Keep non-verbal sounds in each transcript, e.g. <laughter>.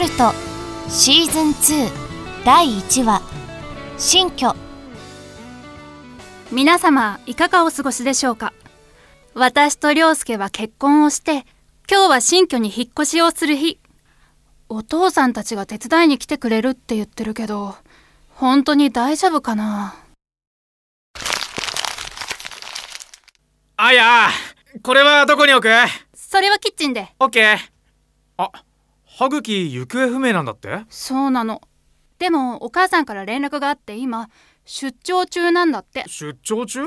ルトシーズン2第1話新居。皆様いかがお過ごしでしょうか？私と涼介は結婚をして今日は新居に引っ越しをする日。お父さんたちが手伝いに来てくれるって言ってるけど本当に大丈夫かな？あやこれはどこに置く？それはキッチンで。オッケー。あ歯茎行方不明なんだって？そうなの。でもお母さんから連絡があって今出張中なんだって。出張中？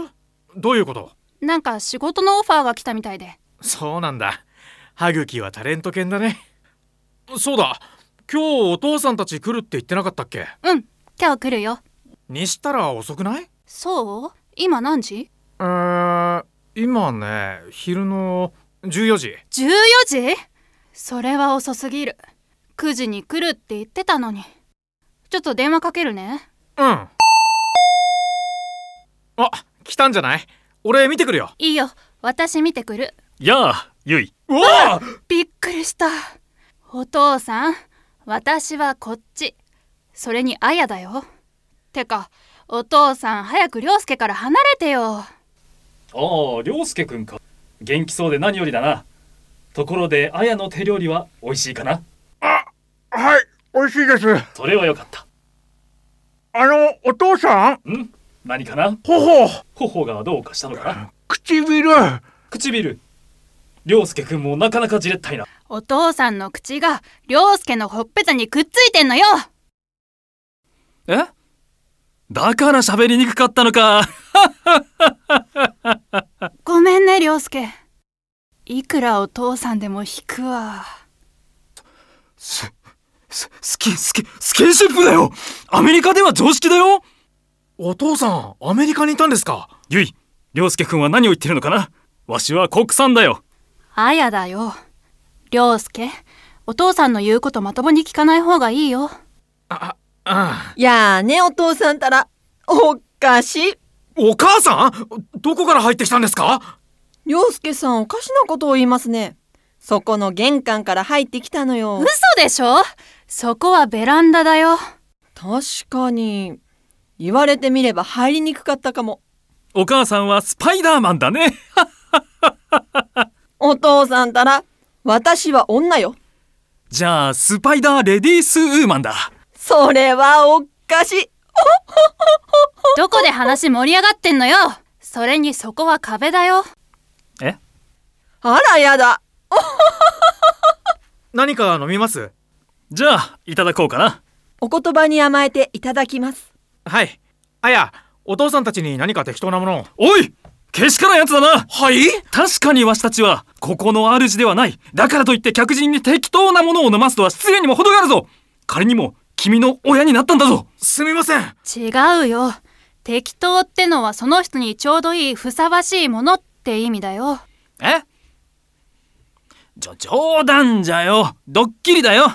どういうこと？なんか仕事のオファーが来たみたいで。そうなんだ。歯茎はタレント犬だね。そうだ。今日お父さんたち来るって言ってなかったっけ？うん。今日来るよ。にしたら遅くない？そう？今何時？えー、今ね昼の14時 ?14 時？それは遅すぎる。9時に来るって言ってたのに。ちょっと電話かけるね。うん。あ来たんじゃない？俺見てくるよ。いいよ。私見てくる。やあゆいうわびっくりした。お父さん私はこっち。それにあやだよ。てかお父さん早く涼介から離れてよ。ああ、涼介くんか。元気そうで何よりだな。ところで、あやの手料理は美味しいかな？はい美味しいです。それはよかった。あのお父さん？ん？何かな？頬。頬がどうかしたのかな？唇唇。涼介くんもなかなかじれったいな。お父さんの口が涼介のほっぺたにくっついてんのよ。え？だから喋りにくかったのか。<laughs> ごめんね涼介いくらお父さんでも引くわ。ススキンスキンスキンシップだよ。アメリカでは常識だよ。お父さんアメリカにいたんですか？ゆい涼介くんは何を言ってるのかな？わしは国産だよ。あやだよ。涼介お父さんの言うことまともに聞かない方がいいよ。ああやあねお父さんたら。おかしい。お母さん？どこから入ってきたんですか？涼介さんおかしなことを言いますね。そこの玄関から入ってきたのよ。嘘でしょ？そこはベランダだよ。確かに。言われてみれば入りにくかったかも。お母さんはスパイダーマンだね。<laughs> お父さんたら私は女よ。じゃあスパイダーレディースウーマンだ。それはおかしい。<laughs> どこで話盛り上がってんのよ？それにそこは壁だよ。えあらやだ。<laughs> 何か飲みます？じゃあいただこうかな。お言葉に甘えていただきます。はい。あやお父さんたちに何か適当なものを。おいけしからんやつだな。はい？確かにわしたちはここの主ではない。だからといって客人に適当なものを飲ますとは失礼にも程があるぞ。仮にも君の親になったんだぞ。すみません。違うよ。適当ってのはその人にちょうどいいふさわしいものって意味だよ。え？じょ冗談じゃよ。ドッキリだよ。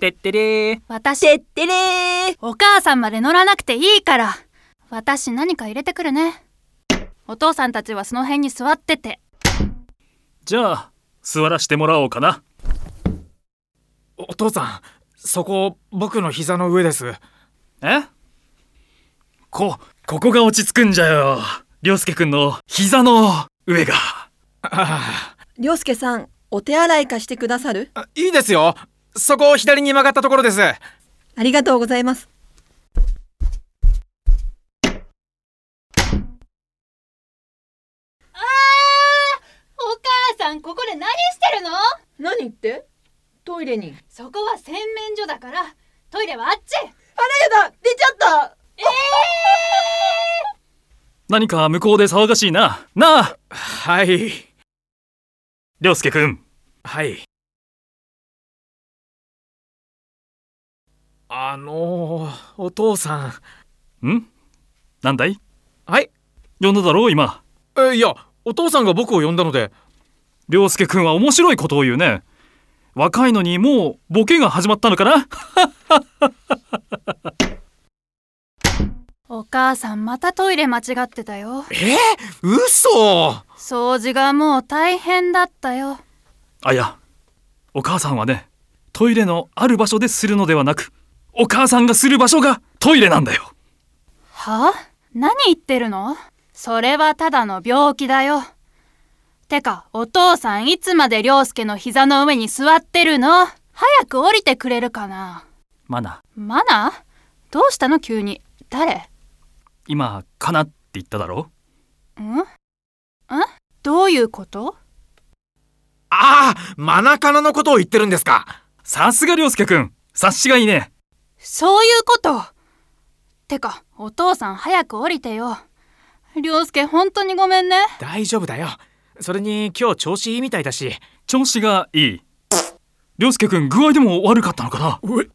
てってれー。私てってれー。お母さんまで乗らなくていいから。私何か入れてくるね。お父さんたちはその辺に座ってて。じゃあ座らしてもらおうかな。お父さんそこ僕の膝の上です。え？こここが落ち着くんじゃよ。涼介くんの膝の上が。ありょうすけさんお手洗い貸してくださる？あいいですよ。そこ左に曲がったところです。ありがとうございます。お母さんここで何してるの？何って？トイレに。そこは洗面所だからトイレはあっち。あらやだ出ちゃった。何か向こうで騒がしいな。なあ。はい涼介くん。はい。あのー、お父さん。ん？なんだい？はい。呼んだだろう？今。えいやお父さんが僕を呼んだので。涼介くんは面白いことを言うね。若いのにもうボケが始まったのかな？お <laughs> 母さんまたトイレ間違ってたよ。え？嘘！掃除がもう大変だったよ。あいやお母さんはねトイレのある場所でするのではなくお母さんがする場所がトイレなんだよ。は？何言ってるの？それはただの病気だよ。てかお父さんいつまで涼介の膝の上に座ってるの？早く降りてくれるかな？マナマナどうしたの？急に。誰？今かなって言っただろ？ん？ん？どういうこと？ああマナカナのことを言ってるんですか。さすが涼介くん察しがいいね。そういうこと。てかお父さん早く降りてよ。涼介本当にごめんね。大丈夫だよ。それに今日調子いいみたいだし。調子がいい。涼介くん具合でも悪かったのかな？うえ。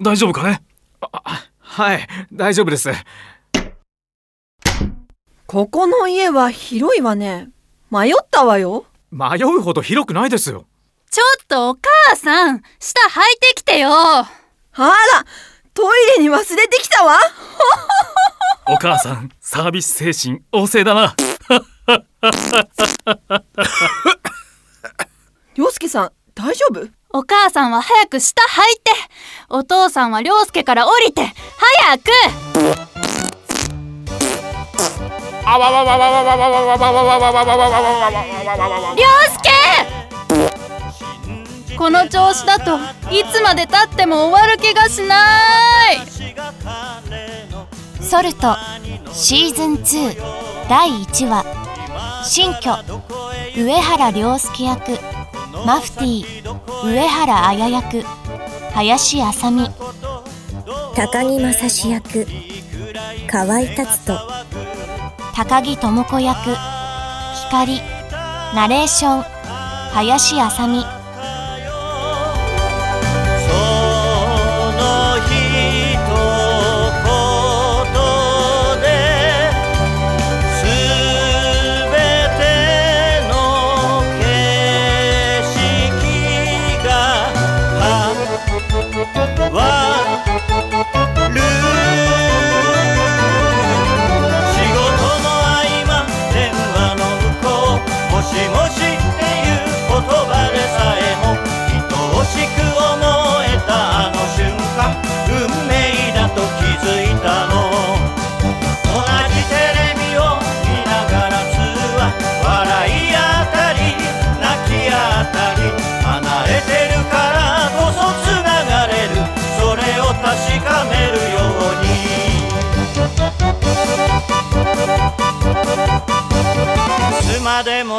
大丈夫かね？はい大丈夫ですここの家は広いわね。迷ったわよ。迷うほど広くないですよ。ちょっとお母さん下履いてきてよ。あらトイレに忘れてきたわ。<laughs> お母さんサービス精神旺盛だな。<laughs> 涼介さん大丈夫？お母さんは早く下履いて。お父さんは涼介から降りて早くあわわわわわわわわわわわわわわわわわ涼介この調子だといつまでたっても終わる気がしないソルトシーズン2第1話新居上原涼介役マフティー上原綾役林あさみ高木正史役河合達人高木智子役。光。ナレーション。林あさみ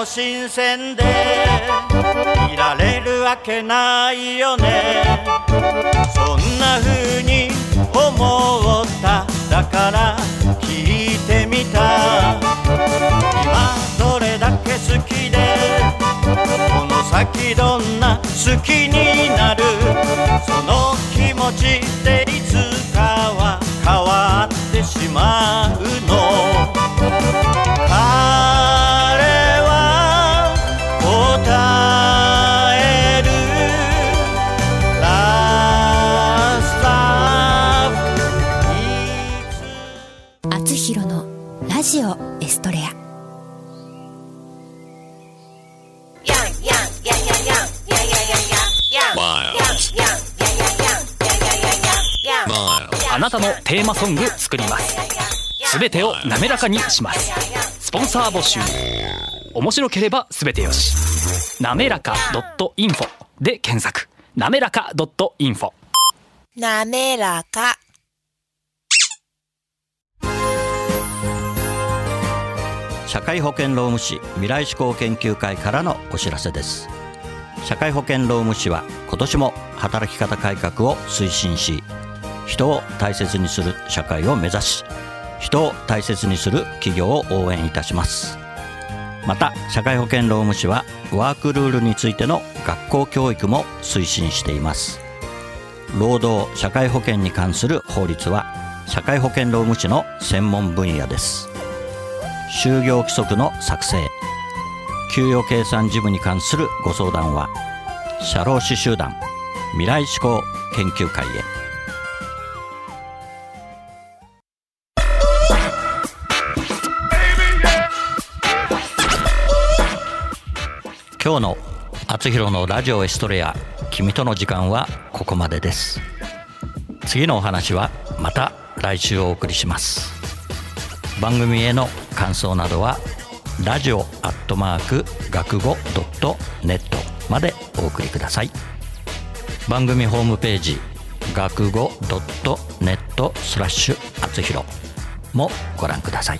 新鮮でいられるわけないよね。そんな風に思った。だから聞いてみた。今どれだけ好きでこの先どんな好きになる。その気持ちっていつかは変わってしまう。のテーマソング作ります。すべてを滑らかにします。スポンサー募集。面白ければすべてよし。なめらか .info で検索。なめらか .info なめらか。社会保険労務士未来志向研究会からのお知らせです。社会保険労務士は今年も働き方改革を推進し人を大切にする社会を目指し人を大切にする企業を応援いたします。また社会保険労務士はワークルールについての学校教育も推進しています。労働社会保険に関する法律は社会保険労務士の専門分野です。就業規則の作成給与計算事務に関するご相談は社労士集団未来志向研究会へ。今日の「あつひろのラジオエストレア君との時間」はここまでです。次のお話はまた来週お送りします。番組への感想などはラジオアットマーク学語ドットネットまでお送りください。番組ホームページ学語ドットネットスラッシュあつひろもご覧ください。